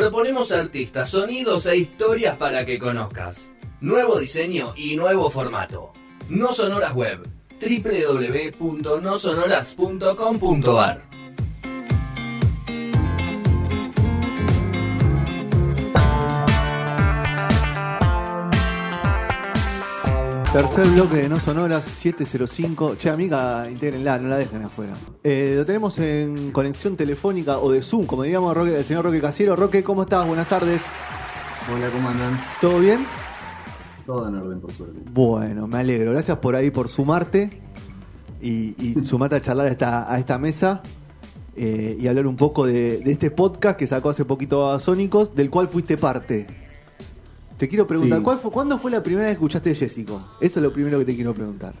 proponemos artistas, sonidos e historias para que conozcas. Nuevo diseño y nuevo formato. No Sonoras Web. www.nosonoras.com.ar Tercer bloque de No Sonoras 705. Che, amiga, intégrenla, no la dejen afuera. Eh, lo tenemos en conexión telefónica o de Zoom, como digamos Roque- el señor Roque Casiero. Roque, ¿cómo estás? Buenas tardes. Hola, ¿cómo andan? ¿Todo bien? Todo en orden, por suerte. Bueno, me alegro. Gracias por ahí, por sumarte y, y sumarte a charlar a esta, a esta mesa eh, y hablar un poco de, de este podcast que sacó hace poquito a Sónicos, del cual fuiste parte. Te quiero preguntar, Sí. ¿cuál fue, ¿cuándo fue la primera vez que escuchaste Jessico? Eso es lo primero que te quiero preguntar.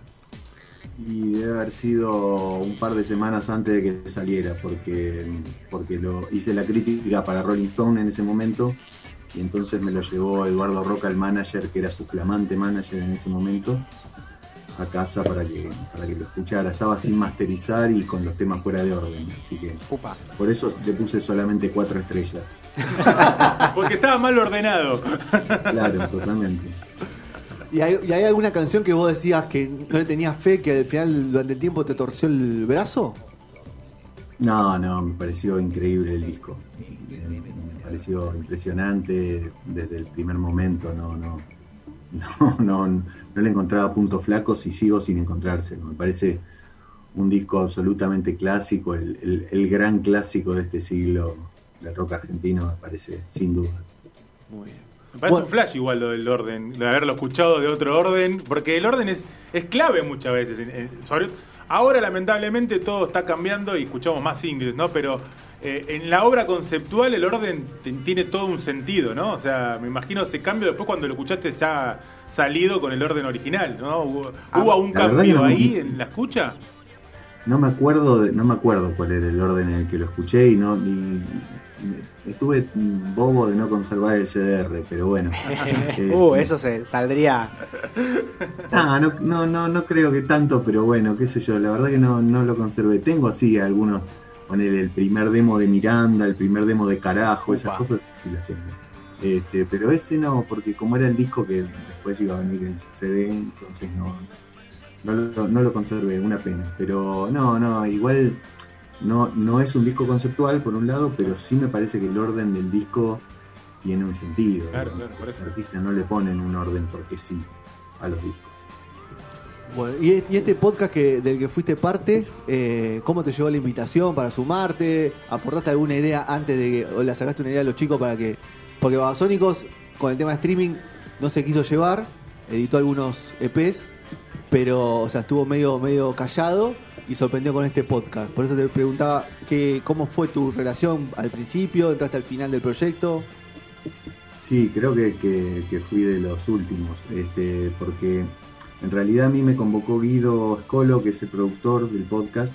Y debe haber sido un par de semanas antes de que saliera, porque, porque lo hice la crítica para Rolling Stone en ese momento, y entonces me lo llevó Eduardo Roca, el manager, que era su flamante manager en ese momento, a casa para que, para que lo escuchara. Estaba sin masterizar y con los temas fuera de orden, así que Upa. por eso le puse solamente cuatro estrellas. Porque estaba mal ordenado. Claro, totalmente. ¿Y hay, y hay alguna canción que vos decías que no le tenías fe, que al final durante el tiempo te torció el brazo? No, no, me pareció increíble el disco. Me pareció impresionante desde el primer momento. No, no, no, no, no le encontraba puntos flacos y sigo sin encontrárselo. Me parece un disco absolutamente clásico, el, el- el gran clásico de este siglo del rock argentino, me parece, sin duda. Muy bien. Me parece Bueno. un flash igual lo del orden, de haberlo escuchado de otro orden, porque el orden es, es clave muchas veces. en- en- sobre- ahora lamentablemente todo está cambiando y escuchamos más singles, ¿no? Pero eh, en la obra conceptual el orden tiene todo un sentido, ¿no? O sea, me imagino ese cambio después cuando lo escuchaste ya salido con el orden original, ¿no? ¿Hubo, Ah, hubo un cambio no- ahí en la escucha? No me acuerdo, de- no me acuerdo cuál era el orden en el que lo escuché y no y estuve bobo de no conservar el CDR, pero bueno. Eh, Uh, eso se saldría. Ah, no, no, no, no creo que tanto, pero bueno, qué sé yo, la verdad que no, no lo conservé. Tengo así algunos, poner el primer demo de Miranda, el primer demo de Carajo, esas cosas sí las tengo. Este, pero ese no, porque como era el disco que después iba a venir el CD, entonces no, no, lo, no lo conservé, una pena. Pero no, no, igual no, no es un disco conceptual por un lado, pero sí me parece que el orden del disco tiene un sentido. Claro, claro, por Los artistas no le ponen un orden porque sí a los discos. Bueno, y, e- y este podcast que, del que fuiste parte, eh, ¿cómo te llegó la invitación para sumarte? ¿Aportaste alguna idea antes de que, o le sacaste una idea a los chicos para que, porque Babasónicos con el tema de streaming no se quiso llevar, editó algunos EPs, pero, o sea, estuvo medio, medio callado y sorprendió con este podcast. Por eso te preguntaba que, cómo fue tu relación al principio, entraste al final del proyecto. Sí, creo que, que- fui de los últimos, este, porque en realidad a mí me convocó Guido Scolo, que es el productor del podcast,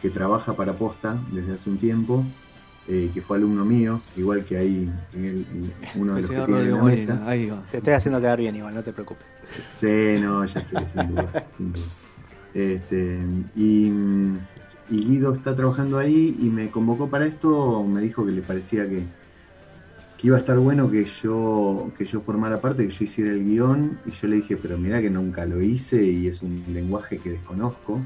que trabaja para Posta desde hace un tiempo, eh, que fue alumno mío, igual que ahí en el- en uno de El los que tiene la mesa. Molina, ahí va. Te estoy haciendo quedar bien igual, no te preocupes. Sí, no, ya sé, sin duda. sin duda. Este, y, y Guido está trabajando ahí y me convocó para esto, me dijo que le parecía que, que iba a estar bueno que yo, que yo formara parte, que yo hiciera el guion, y yo le dije, pero mira que nunca lo hice y es un lenguaje que desconozco.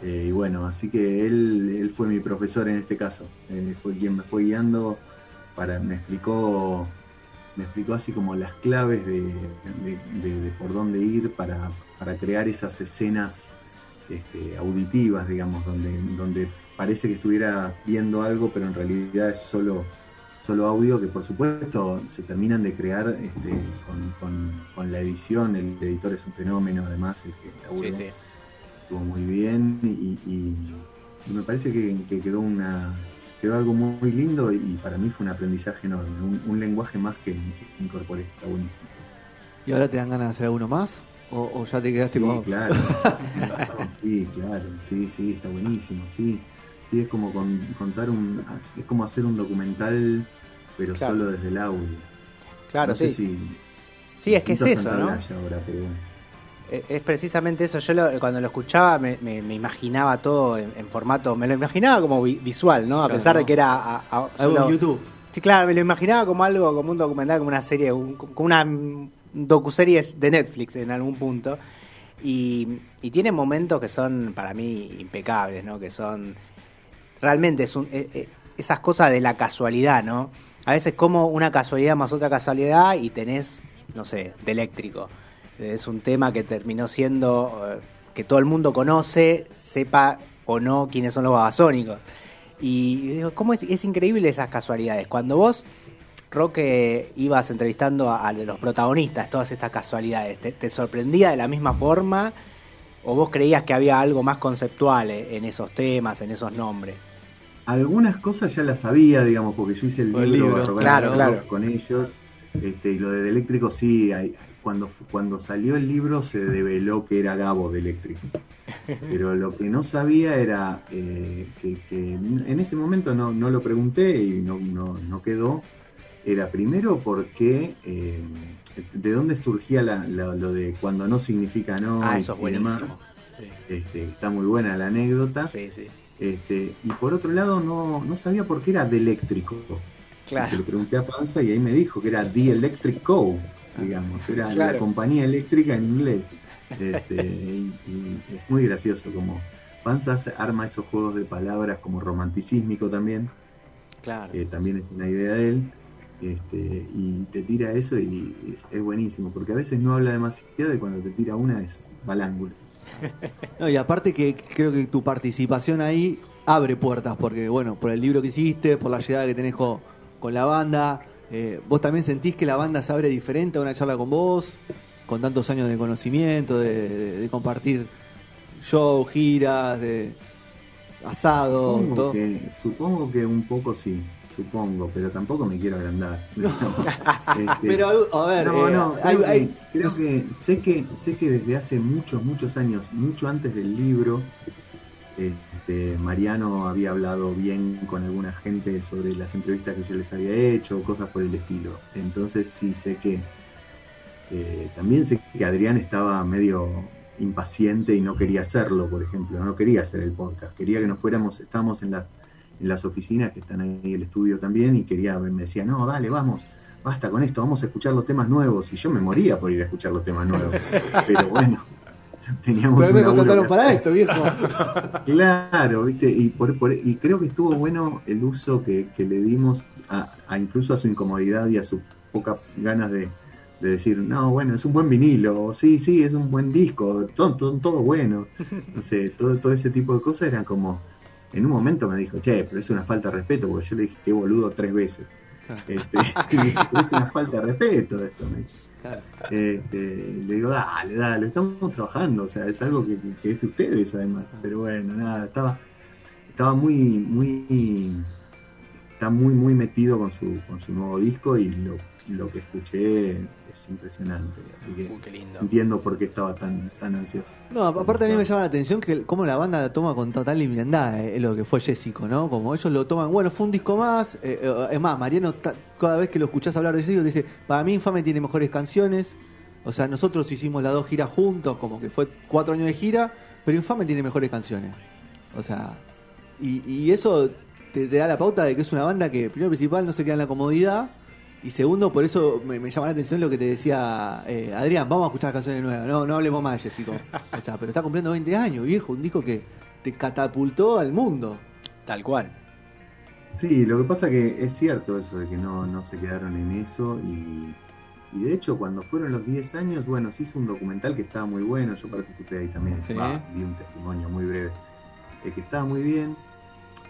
Eh, y bueno, así que él, él fue mi profesor en este caso, Eh, fue quien me fue guiando, para, me explicó me explicó así como las claves de, por dónde ir para, para crear esas escenas este, auditivas, digamos, donde, donde parece que estuviera viendo algo, pero en realidad es solo, solo audio, que por supuesto se terminan de crear este, con, con- con la edición, el editor es un fenómeno además, el que. Estuvo muy bien y, y- y me parece que, que quedó una quedó algo muy, muy lindo y para mí fue un aprendizaje enorme, un, un lenguaje más que, que incorporé, está buenísimo. ¿Y ahora te dan ganas de hacer alguno más? ¿O, o ya te quedaste Sí, con.? claro. Sí, claro, sí, sí, está buenísimo, sí. Sí, es como con- contar un, es como hacer un documental, pero Claro. solo desde el audio. Claro, no sé sí. si Sí, es que es eso, ¿no? Ahora, pero bueno. Es precisamente eso. Yo lo- cuando lo escuchaba me, me- me imaginaba todo en, en formato, me lo imaginaba como vi- visual, ¿no? A Claro, pesar ¿no? de que era a- a- Algo solo- en YouTube. Sí, claro, me lo imaginaba como algo, como un documental, como una serie, un- como una docuserie de Netflix en algún punto. Y, y tiene momentos que son para mí impecables, ¿no? Que son realmente es un- eh, eh, esas cosas de la casualidad, ¿no? A veces como una casualidad más otra casualidad y tenés, no sé, de eléctrico. Es un tema que terminó siendo eh, que todo el mundo conoce, sepa o no quiénes son los babasónicos. Y digo, ¿cómo es, es increíble esas casualidades? Cuando vos, Roque, ibas entrevistando a, a los protagonistas, todas estas casualidades, ¿te, te sorprendía de la misma forma? ¿O vos creías que había algo más conceptual eh, en esos temas, en esos nombres? Algunas cosas ya las sabía, digamos, porque yo hice el Por el libro, libro. Claro, claro. con ellos. Este, y lo de eléctrico sí, hay- cuando, cuando salió el libro se develó que era Gabo de eléctrico. Pero lo que no sabía era eh, que, que en ese momento no, no lo pregunté y no, no, no quedó. Era primero porque eh, de dónde surgía la- la- lo de cuando no significa no ah, y- eso es buenísimo. Sí, Este, está muy buena la anécdota. sí, sí. Este, y por otro lado, no, no sabía por qué era de eléctrico. Claro. Le pregunté a Panza y ahí me dijo que era The Electric Co. Digamos, era Claro. la compañía eléctrica en inglés. Este, y, y es muy gracioso como Panza hace- arma esos juegos de palabras como romanticísmico también, Claro. que también es una idea de él. Este, y te tira eso y es, es buenísimo, porque a veces no habla demasiado y cuando te tira una es balángulo. No, y aparte que creo que tu participación ahí abre puertas, porque bueno, por el libro que hiciste, por la llegada que tenés con, con la banda, eh, vos también sentís que la banda se abre diferente a una charla con vos, con tantos años de conocimiento, de, de- de compartir shows, giras, de asado, Supongo todo. que, supongo que un poco sí, supongo, pero tampoco me quiero agrandar. Este, Pero a ver, no, eh, no, hay- creo, que- hay- creo que sé que sé que desde hace muchos, muchos años, mucho antes del libro, este, Mariano había hablado bien con alguna gente sobre las entrevistas que yo les había hecho, cosas por el estilo. Entonces sí sé que eh, también sé que Adrián estaba medio impaciente y no quería hacerlo, por ejemplo, no quería hacer el podcast, quería que nos fuéramos, estábamos en las, en las oficinas que están ahí el estudio también y quería, me decía, no, dale, vamos, basta con esto, vamos a escuchar los temas nuevos. Y yo me moría por ir a escuchar los temas nuevos. Pero bueno, teníamos Pero me contrataron para esto, viejo. Claro, viste, y, por, por- y creo que estuvo bueno el uso que, que le dimos a, a incluso a su incomodidad y a sus pocas ganas de, de decir, no, bueno, es un buen vinilo, o sí, sí, es un buen disco, son, son todo bueno. No sé, todo, todo ese tipo de cosas eran como, en un momento me dijo, che, pero es una falta de respeto, porque yo le dije, qué boludo tres veces. Este, y dije, "Pero es una falta de respeto esto. me dice. Este, le digo, dale, dale, estamos trabajando, o sea, es algo que- que es de ustedes además. Pero bueno, nada, estaba, estaba muy, muy, está muy, muy metido con su, con su nuevo disco y lo, lo que escuché es impresionante. Así que Uh, qué lindo. entiendo por qué estaba tan, tan ansioso. No, aparte a mí me llama la atención que cómo la banda la toma con total liviandad, eh, lo que fue Jessico, ¿no? Como ellos lo toman, bueno, fue un disco más, eh, eh, es más, Mariano cada vez que lo escuchás hablar de Jessico te dice, para mí Infame tiene mejores canciones, o sea, nosotros hicimos las dos giras juntos, como que fue cuatro años de gira, pero Infame tiene mejores canciones. O sea, y, y eso te, te da la pauta de que es una banda que, primero principal, no se queda en la comodidad. Y segundo, por eso me, me llama la atención lo que te decía eh, Adrián, vamos a escuchar canciones nuevas, no, no hablemos más de Jessico. O sea, pero está cumpliendo 20 años, viejo, un disco que te catapultó al mundo. Tal cual. Sí, lo que pasa que es cierto eso de que no, no se quedaron en eso y, y de hecho cuando fueron los 10 años, bueno, se hizo un documental que estaba muy bueno, yo participé ahí también, Sí. Di un testimonio muy breve, eh, que estaba muy bien,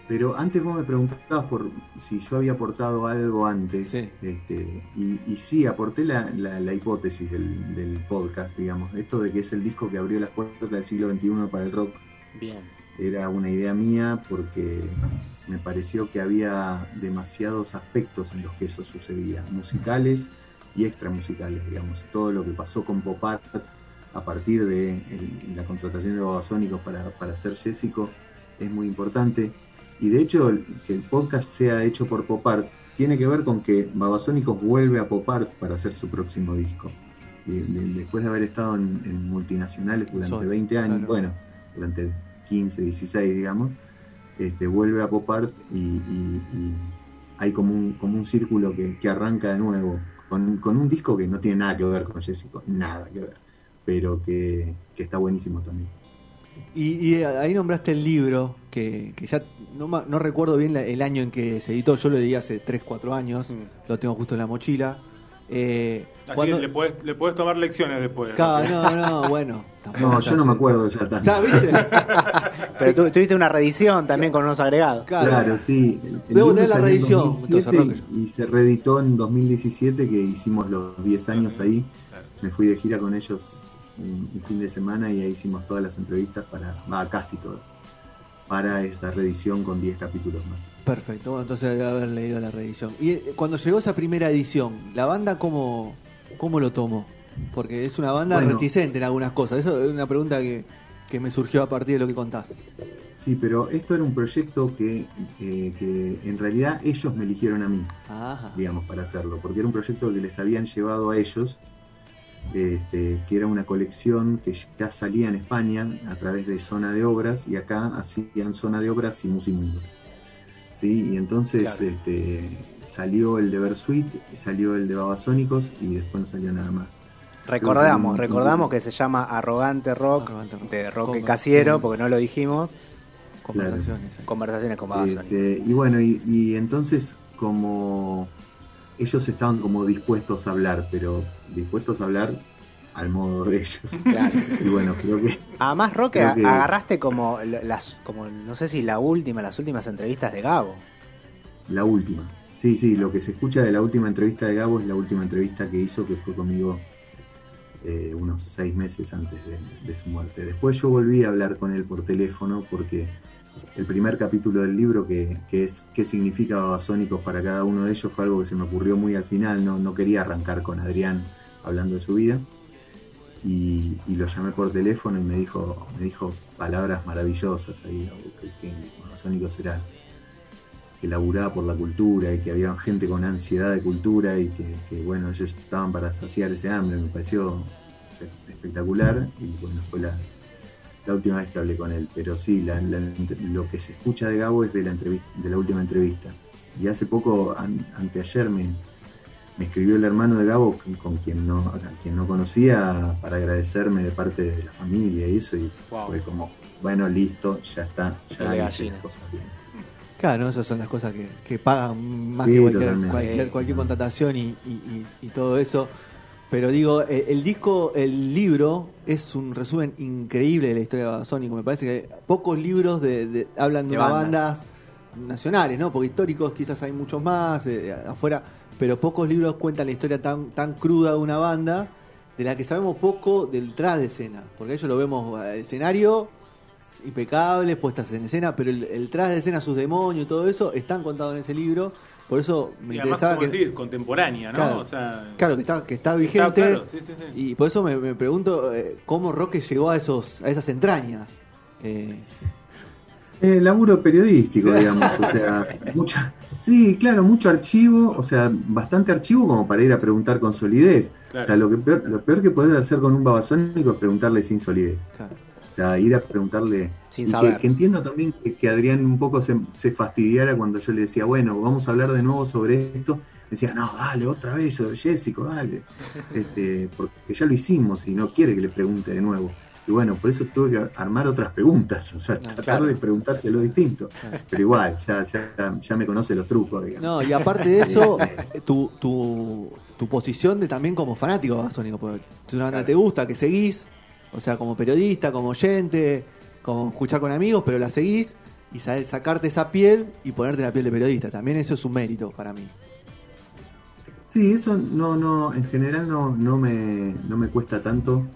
pero antes vos me preguntabas por si yo había aportado algo antes, Sí. este, y, y sí, aporté la, la- la hipótesis del, del podcast, digamos, esto de que es el disco que abrió las puertas del siglo XXI para el rock Bien. era una idea mía porque me pareció que había demasiados aspectos en los que eso sucedía, musicales y extramusicales, digamos. Todo lo que pasó con Pop Art a partir de el- la contratación de Babasónicos para, para hacer Jessico es muy importante. Y de hecho, el- que el podcast sea hecho por Pop Art tiene que ver con que Babasónicos vuelve a Pop Art para hacer su próximo disco. De- después de haber estado en, en multinacionales durante Solo, 20 años, claro. bueno, durante 15, 16, digamos, este, vuelve a Pop Art y, y- y- hay como un, como un círculo que, que arranca de nuevo, con, con un disco que no tiene nada que ver con Jessico, nada que ver, pero que, que está buenísimo también. Y, y ahí nombraste el libro, que, que ya no, ma- no recuerdo bien la- el año en que se editó, yo lo leí hace 3, 4 años, Mm. lo tengo justo en la mochila. Eh, Así cuando- que le podés, le podés tomar lecciones después. Claro, no, no, bueno. No, yo no me acuerdo ya tanto. Ya, ¿viste? Pero tú tuviste una reedición también con unos agregados. Claro. Claro, sí. Debo tener la reedición, 2007 entonces, y, y se reeditó en 2017, que hicimos los 10 años ahí. Claro. Me fui de gira con ellos un, un fin de semana y ahí hicimos todas las entrevistas para, va, casi todas, para esta reedición con 10 capítulos más. Perfecto, bueno, entonces debe haber leído la reedición. Y eh, cuando llegó esa primera edición, ¿la banda cómo, cómo lo tomó? Porque es una banda Bueno. reticente en algunas cosas. Eso es una pregunta que, que me surgió a partir de lo que contás. Sí, pero esto era un proyecto que, eh, que en realidad ellos me eligieron a mí. Ajá. digamos, para hacerlo, porque era un proyecto que les habían llevado a ellos, este, que era una colección que ya salía en España a través de Zona de Obras, y acá hacían Zona de Obras y Musimundo. ¿Sí? Y entonces Claro. este, salió el de Versuit, salió el de Babasónicos, y después no salió nada más. Recordamos, que- recordamos que se llama Arrogante Rock, Arrogante Rock. de Roque Conversaciones. Casiero, porque no lo dijimos, Conversaciones. conversaciones con Babasónicos. Este, y bueno, y, y entonces como ellos estaban como dispuestos a hablar, pero dispuestos a hablar al modo de ellos. Claro. Y bueno, creo que Además, Roque, que- agarraste como las, como no sé si la última, las últimas entrevistas de Gabo. la última. Sí, sí, lo que se escucha de la última entrevista de Gabo es la última entrevista que hizo, que fue conmigo eh, unos seis meses antes de, de su muerte. Después yo volví a hablar con él por teléfono porque el primer capítulo del libro, que, que es qué significa Babasónicos para cada uno de ellos, fue algo que se me ocurrió muy al final, no, no quería arrancar con Adrián hablando de su vida. Y, lo llamé por teléfono y me dijo, me dijo palabras maravillosas ahí, que, Babasónicos era que laburaba por la cultura y que había gente con ansiedad de cultura y que, que, bueno, ellos estaban para saciar ese hambre, me pareció espe- espectacular y bueno, fue la, la última vez que hablé con él, pero sí, la- la- lo que se escucha de Gabo es de la, entrevista, de la última entrevista. Y hace poco, an- anteayer, me, me escribió el hermano de Gabo, con- con quien no, a quien no conocía, para agradecerme de parte de la familia y eso, y Wow. fue como, bueno, listo, ya está, ya hice las cosas bien. Claro, esas son las cosas que, que pagan más Sí, que cualquier, contratación y, y- y- y todo eso. Pero digo, eh, el disco, el libro, es un resumen increíble de la historia de Babasónico. Me parece que pocos libros de, de- hablan de, De una bandas. bandas nacionales, ¿no? Porque históricos quizás hay muchos más eh, afuera, pero pocos libros cuentan la historia tan, tan cruda de una banda de la que sabemos poco del tras de escena. Porque ellos lo vemos al escenario, impecables, puestas en escena, pero el, el tras de escena, sus demonios y todo eso, están contados en ese libro. Por eso me Y además, interesaba como que, decís, contemporánea, ¿no? Claro. o sea, claro, que está, que está está vigente. claro, sí, sí, sí. Y por eso me, me pregunto eh, cómo Roque llegó a esos a esas entrañas. Eh, Eh, laburo periodístico, digamos, o sea, mucha, sí, claro, mucho archivo, o sea, bastante archivo como para ir a preguntar con solidez. Claro. O sea, lo, que peor, lo peor que podés hacer con un babasónico es preguntarle sin solidez. claro. O sea, ir a preguntarle. Sin saber. Que, que entiendo también que, que Adrián un poco se, se fastidiara cuando yo le decía, bueno, vamos a hablar de nuevo sobre esto. Decía, no, dale, otra vez sobre Jessico, dale. Este, porque ya lo hicimos y no quiere que le pregunte de nuevo. Y bueno, por eso tuve que armar otras preguntas, o sea, tratar claro. de preguntárselo distinto. Pero igual, ya, ya, ya me conoce los trucos, digamos. No, y aparte de eso, eh, tu, tu, tu posición de también como fanático de Babasónico, porque es una banda que te gusta, que seguís, o sea, como periodista, como oyente, como escuchar con amigos, pero la seguís y sacarte esa piel y ponerte la piel de periodista. También eso es un mérito para mí. Sí, eso no, no, en general no, no, me, no me cuesta tanto.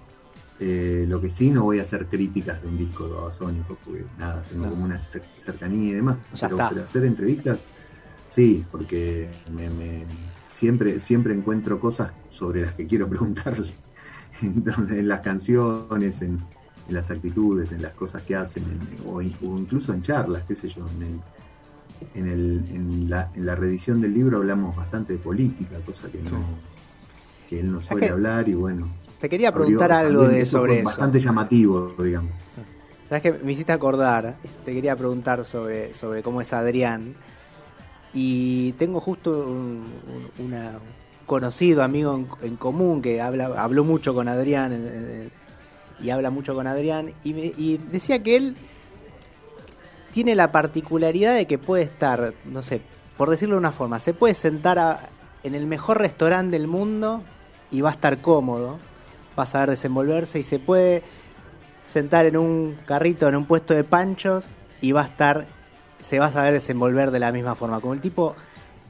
Eh, lo que sí no voy a hacer críticas de un disco de Babasónicos, porque nada, tengo No. como una cer- cercanía y demás. Ya pero, está. pero hacer entrevistas, sí, porque me, me- siempre, siempre encuentro cosas sobre las que quiero preguntarle. En las canciones, en, en las actitudes, en las cosas que hacen, en- o, in- o incluso en charlas, qué sé yo. En, el- en, el- en la, en la reedición del libro hablamos bastante de política, cosa que, no, que él no suele que- hablar y bueno. Te quería preguntar abrió- algo de eso sobre fue eso. Bastante llamativo, digamos. ¿Sabes que Me hiciste acordar, te quería preguntar sobre, sobre cómo es Adrián. y tengo justo un, un- una- conocido amigo en, común que habla, habló mucho con Adrián y habla mucho con Adrián y, decía que él tiene la particularidad de que puede estar, no sé, por decirlo de una forma, se puede sentar en el mejor restaurante del mundo y va a estar cómodo, va a saber desenvolverse y se puede sentar en un carrito, en un puesto de panchos y va a estar, se va a saber desenvolver de la misma forma. Como el tipo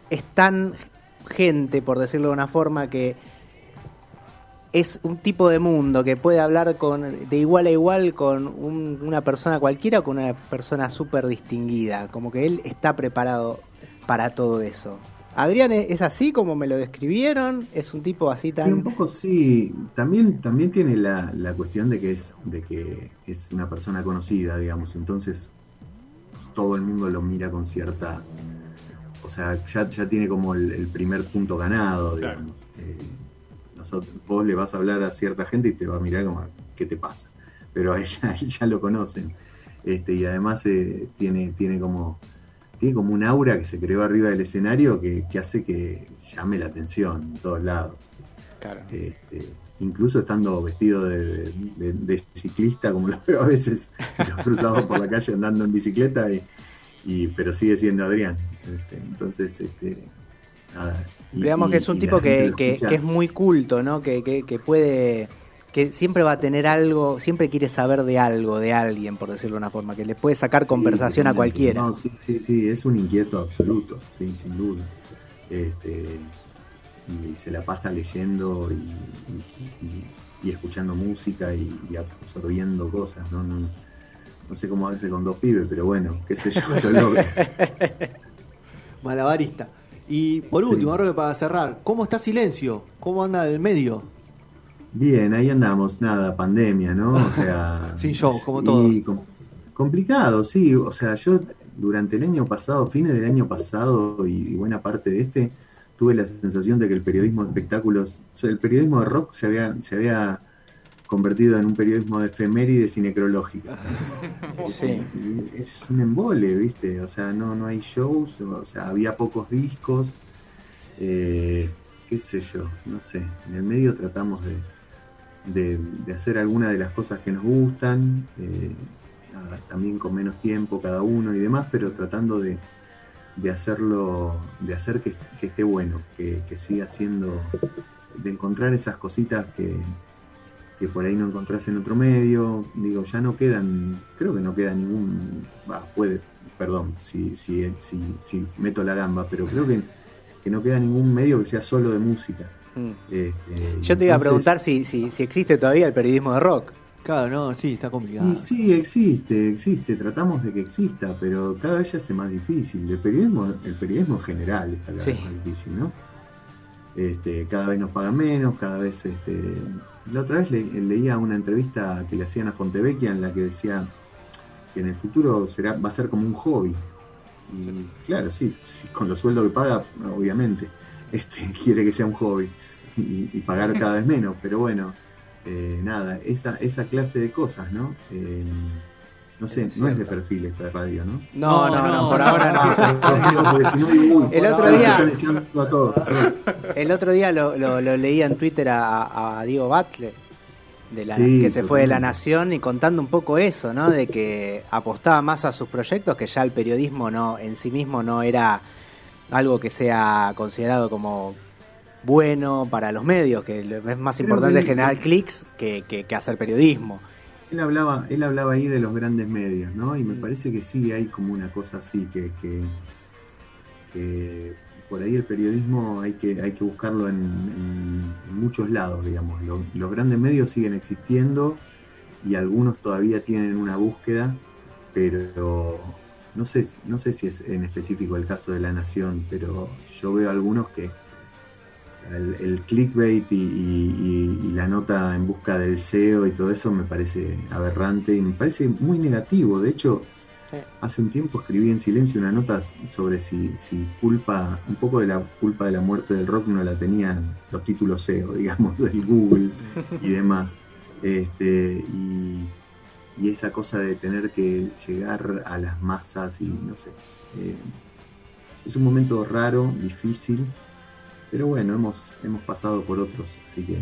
es tan gente, por decirlo de una forma, que es un tipo de mundo que puede hablar con de igual a igual con un- una persona cualquiera o con una persona súper distinguida. Como que él está preparado para todo eso. Adrián es es así como me lo describieron, es un tipo así Sí, un tan... poco sí. También, también tiene la, la cuestión de que es, de que es una persona conocida, digamos. Entonces, todo el mundo lo mira con cierta. O sea, ya, ya tiene como el, el primer punto ganado, Claro. Eh, nosotros, vos le vas a hablar a cierta gente y te va a mirar como, ¿qué te pasa? Pero a él, a él ya lo conocen. Este, y además eh, tiene, tiene como tiene como un aura que se creó arriba del escenario que, que hace que llame la atención en todos lados. Claro. Este, incluso estando vestido de, de- de ciclista, como lo veo a veces, los cruzados por la calle andando en bicicleta, y, y- pero sigue siendo Adrián. Este, entonces, este, nada. Y- Digamos y- que es un tipo que, que- que es muy culto, ¿no? Que, que- que puede, que siempre va a tener algo, siempre quiere saber de algo, de alguien, por decirlo de una forma, que le puede sacar Sí, conversación a cualquiera. No, sí, sí, sí, es un inquieto absoluto, sí, sin duda. Este, y se la pasa leyendo y, escuchando música y, y absorbiendo cosas, ¿no? No, no sé cómo hace con dos pibes, pero bueno, qué sé yo, lo logra. Malabarista. Y por último, Sí. para cerrar, ¿cómo está Silencio? ¿Cómo anda el medio? Bien, ahí andamos, nada, pandemia, ¿no? O sea. Sin show, como todos. com- complicado, sí. O sea, yo durante el año pasado, fines del año pasado y, y buena parte de este, tuve la sensación de que el periodismo de espectáculos, o sea, el periodismo de rock se había, se había convertido en un periodismo de efemérides y necrológica. Sí. Es un embole, ¿viste? O sea, no, no hay shows, o sea, había pocos discos. eh, qué sé yo, no sé. En el medio tratamos de, de, de hacer algunas de las cosas que nos gustan, eh, nada, también con menos tiempo cada uno y demás, pero tratando de, de hacerlo, de hacer que, que esté bueno, que, que siga siendo, de encontrar esas cositas que, que por ahí no encontrás en otro medio. Digo, ya no quedan, creo que no queda ningún, va, puede, perdón, si, si, si, si meto la gamba, pero creo que, que no queda ningún medio que sea solo de música. Mm. Este, Yo te iba a preguntar si, si, si existe todavía el periodismo de rock. Claro, no, sí, está complicado. Y sí, existe, existe, tratamos de que exista, pero cada vez se hace más difícil. El periodismo, el periodismo en general está cada Sí. vez más difícil, ¿no? Este, cada vez nos pagan menos, cada vez este. La otra vez le- leía una entrevista que le hacían a Fontevecchia en la que decía que en el futuro será, va a ser como un hobby. Y claro, sí, sí, con los sueldos que paga, obviamente, este, quiere que sea un hobby y, y pagar cada vez menos, pero bueno, eh, nada, esa, esa clase de cosas, ¿no? Eh, no sé, Es no es de perfil esta radio, ¿no? No, no, no, por ahora no. uy, El otro día-. El otro día lo, lo, lo leía en Twitter a, a Diego Butler, de la, Sí, que se fue de la. Nación, y contando un poco eso, ¿no? De que apostaba más a sus proyectos, que ya el periodismo no en sí mismo no era algo que sea considerado como bueno para los medios, que lo- es más importante generar clics que, que, que hacer periodismo. Él hablaba, él hablaba ahí de los grandes medios, ¿no? Y me Mm. parece que sí hay como una cosa así, que, que, que por ahí el periodismo hay que, hay que buscarlo en, en- en muchos lados, digamos. Lo- los grandes medios siguen existiendo y algunos todavía tienen una búsqueda, pero no sé, no sé si es en específico el caso de La Nación, pero yo veo algunos que el, el clickbait y, y- y- y la nota en busca del SEO y todo eso me parece aberrante y me parece muy negativo. De hecho, Sí. hace un tiempo escribí en silencio una nota sobre si, si culpa, un poco de la culpa de la muerte del rock no la tenían los títulos SEO, digamos, del Google y demás. Este, y, y esa cosa de tener que llegar a las masas y no sé. eh, es un momento raro, difícil, pero bueno, hemos, hemos pasado por otros, así que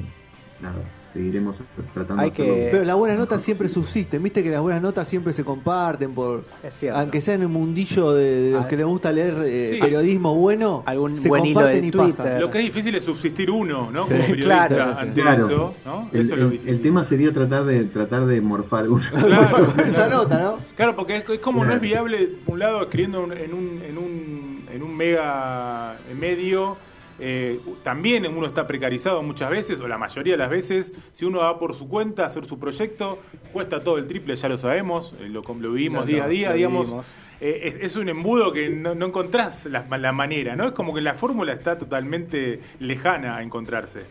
nada, seguiremos tratando Hay de hacerlo que- bien. Pero las buenas notas siempre subsisten, viste que las buenas notas siempre se comparten por Es cierto. aunque sea en el mundillo de, de los Ah. que les gusta leer eh, Sí. periodismo bueno, Algún se buen hilo comparten de y Twitter. pasan. Lo que es difícil es subsistir uno, ¿no? Sí. Como periodista Claro, ante Claro. eso, ¿no? El, eso es lo difícil. el tema sería tratar de tratar de morfar una. Claro. Con esa nota, ¿no? Claro, porque es, es como no es viable, por un lado, escribiendo un- en un, en un, en un mega medio, eh, también uno está precarizado muchas veces, o la mayoría de las veces, si uno va por su cuenta a hacer su proyecto, cuesta todo el triple, ya lo sabemos, eh, lo, lo vivimos día a día, digamos. Eh, es, es un embudo que no, no encontrás la, la manera, ¿no? Es como que la fórmula está totalmente lejana a encontrarse.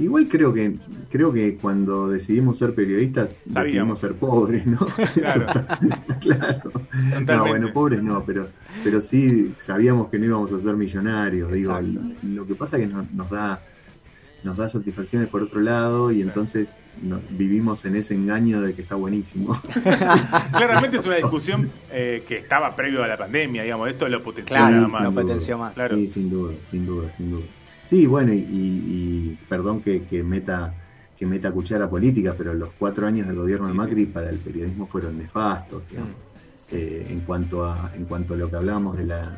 Igual creo que creo que cuando decidimos ser periodistas Sabíamos. decidimos ser pobres, ¿no? Claro. claro. No, bueno, pobres no, pero pero sí sabíamos que no íbamos a ser millonarios. Digo, lo que pasa es que nos, nos da nos da satisfacciones por otro lado y entonces no- vivimos en ese engaño de que está buenísimo. Claramente es una discusión eh, que estaba previo a la pandemia, digamos, esto lo potenció Claro, nada Sí, más. lo potenció más. Claro. Sí, sin duda, sin duda, sin duda. Sí, bueno, y, y- y perdón que, que meta que meta cuchara política, pero los cuatro años del gobierno de Macri para el periodismo fueron nefastos. digamos. Eh, en cuanto a en cuanto a lo que hablábamos de la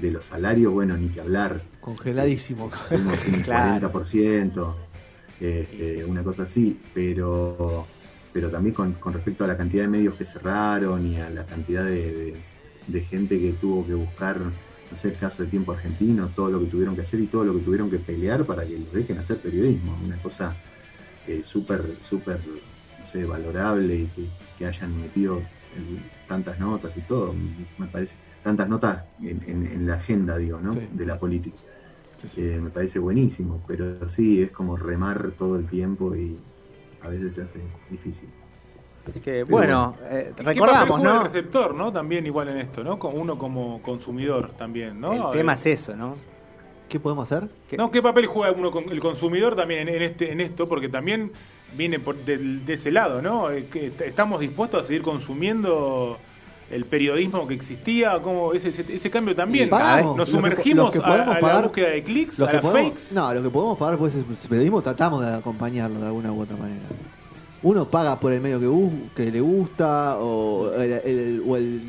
de los salarios, bueno, ni que hablar. Congeladísimos. Fuimos un Claro. 40%, este, una cosa así, pero pero también con, con respecto a la cantidad de medios que cerraron y a la cantidad de, de- de gente que tuvo que buscar, no sé, el caso de Tiempo Argentino, todo lo que tuvieron que hacer y todo lo que tuvieron que pelear para que los dejen hacer periodismo, una cosa eh, súper, súper, no sé, valorable y que, que hayan metido el- tantas notas y todo, me parece, tantas notas en, en- en la agenda, digo, ¿no? Sí. De la política. Eh, me parece buenísimo, pero sí, es como remar todo el tiempo y a veces se hace difícil. Así que, bueno, eh, ¿Qué papel recordamos, ¿no? El el receptor, ¿no? También igual en esto, ¿no? Como uno como consumidor también, ¿no? tema Eh, es eso, ¿no? ¿Qué podemos hacer? No, ¿qué papel juega uno con el consumidor también en, este en esto? Porque también viene por, del- de, ese lado, ¿no? Eh, ¿Estamos dispuestos a seguir consumiendo el periodismo que existía? ¿Cómo ese, ese, ese cambio también? Pagamos. Nos que- sumergimos que a- la búsqueda de clics, a las podemos, fakes. no, lo que podemos pagar pues es periodismo, tratamos de acompañarlo de alguna u otra manera. Uno paga por el medio que, bus- que le gusta o el, el- o el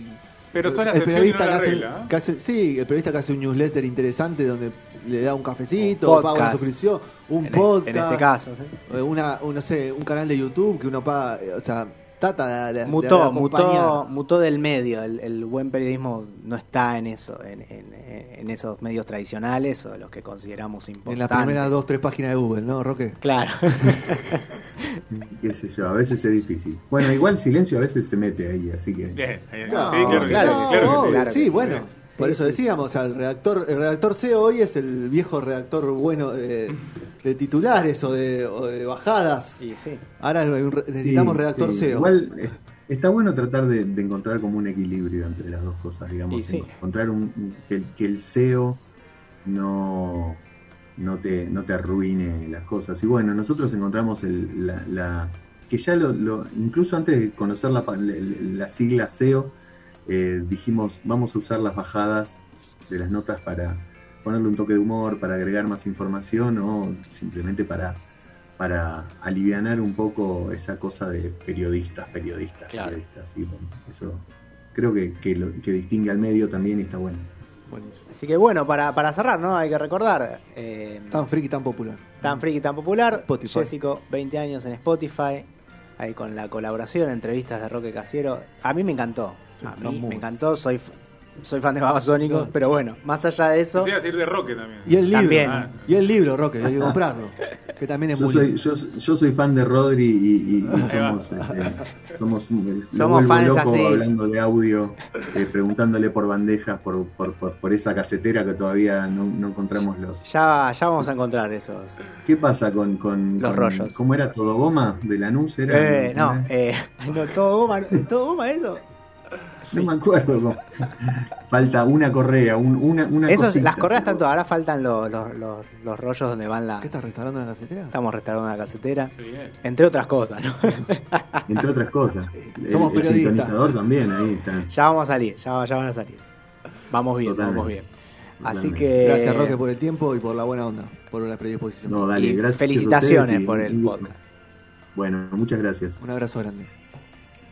Pero el no periodista la que hace, regla, ¿eh? que hace- sí, el periodista que hace un newsletter interesante donde le da un cafecito, Un paga una suscripción, un en, podcast, en este caso, ¿sí? eh, una, un, no sé, un canal de YouTube que uno paga, eh, o sea, trata de, de- de Mutó, acompañar. mutó, mutó del medio. El, el buen periodismo no está en eso, en, en- en esos medios tradicionales o los que consideramos En importantes. las primeras dos, tres páginas de Google, ¿no, Roque? Claro. Qué sé yo, a veces es difícil. Bueno, igual silencio a veces se mete ahí, así que... Bien, bien. No, sí, claro, claro, sí, claro que sí. obvio, claro que sí, sí. bueno. Sí, Por eso sí, decíamos, o sea, el redactor, el redactor CEO hoy es el viejo redactor bueno de, de titulares o de, o de bajadas. Ahora necesitamos Sí, redactor sí. SEO. Igual eh, está bueno tratar de, de encontrar como un equilibrio entre las dos cosas, digamos. Sí. Encontrar un, que, el- que el SEO no, no, te, no te arruine las cosas. Y bueno, nosotros encontramos el- la, la- que ya lo, lo- incluso antes de conocer la, la, la sigla SEO, eh, dijimos vamos a usar las bajadas de las notas para ponerle un toque de humor, para agregar más información o simplemente para para alivianar un poco esa cosa de periodistas, periodistas, Claro. periodistas. Y bueno, eso creo que, que, lo- que distingue al medio también y está bueno. Buenísimo. Así que bueno, para, para cerrar, ¿no? Hay que recordar. eh, Tan friki, tan popular. tan friki, tan popular. Spotify. Jessico, 20 años en Spotify. Ahí con la colaboración, entrevistas de Roque Casiero. A mí me encantó. A mí me encantó. Soy, soy fan de Babasónicos, Claro. pero bueno, más allá de eso. Decir de Roque también. Y el libro. También. Ah. Y el libro, Roque, hay que comprarlo. Que también es Yo muy soy, lindo. yo, yo soy fan de Rodri y, y- y somos, este, somos, Somos fans loco así. hablando de audio, eh, preguntándole por bandejas, por, por, por, por esa casetera que todavía no, no encontramos los... Ya, ya vamos a encontrar esos. ¿Qué pasa con, con, Los con- rollos. ¿Cómo era todo goma de Lanús? Era, Eh, no, ¿cómo era? eh, no, todo goma, todo goma eso. No me acuerdo. Falta una correa, un- una, una Esos, cosita, las correas tanto, ahora faltan los, los, los, los rollos donde van las. ¿Qué estás restaurando la casetera? Estamos restaurando la casetera. Entre otras cosas, ¿no? Entre otras cosas. El- Somos el periodistas. sintonizador también, ahí está. ya vamos a salir, ya, ya van a salir. Vamos bien, Totalmente. vamos bien. Así que. Gracias, Roque, por el tiempo y por la buena onda, por la predisposición. No, dale, y gracias. felicitaciones por el y- podcast. Bueno, muchas gracias. Un abrazo grande.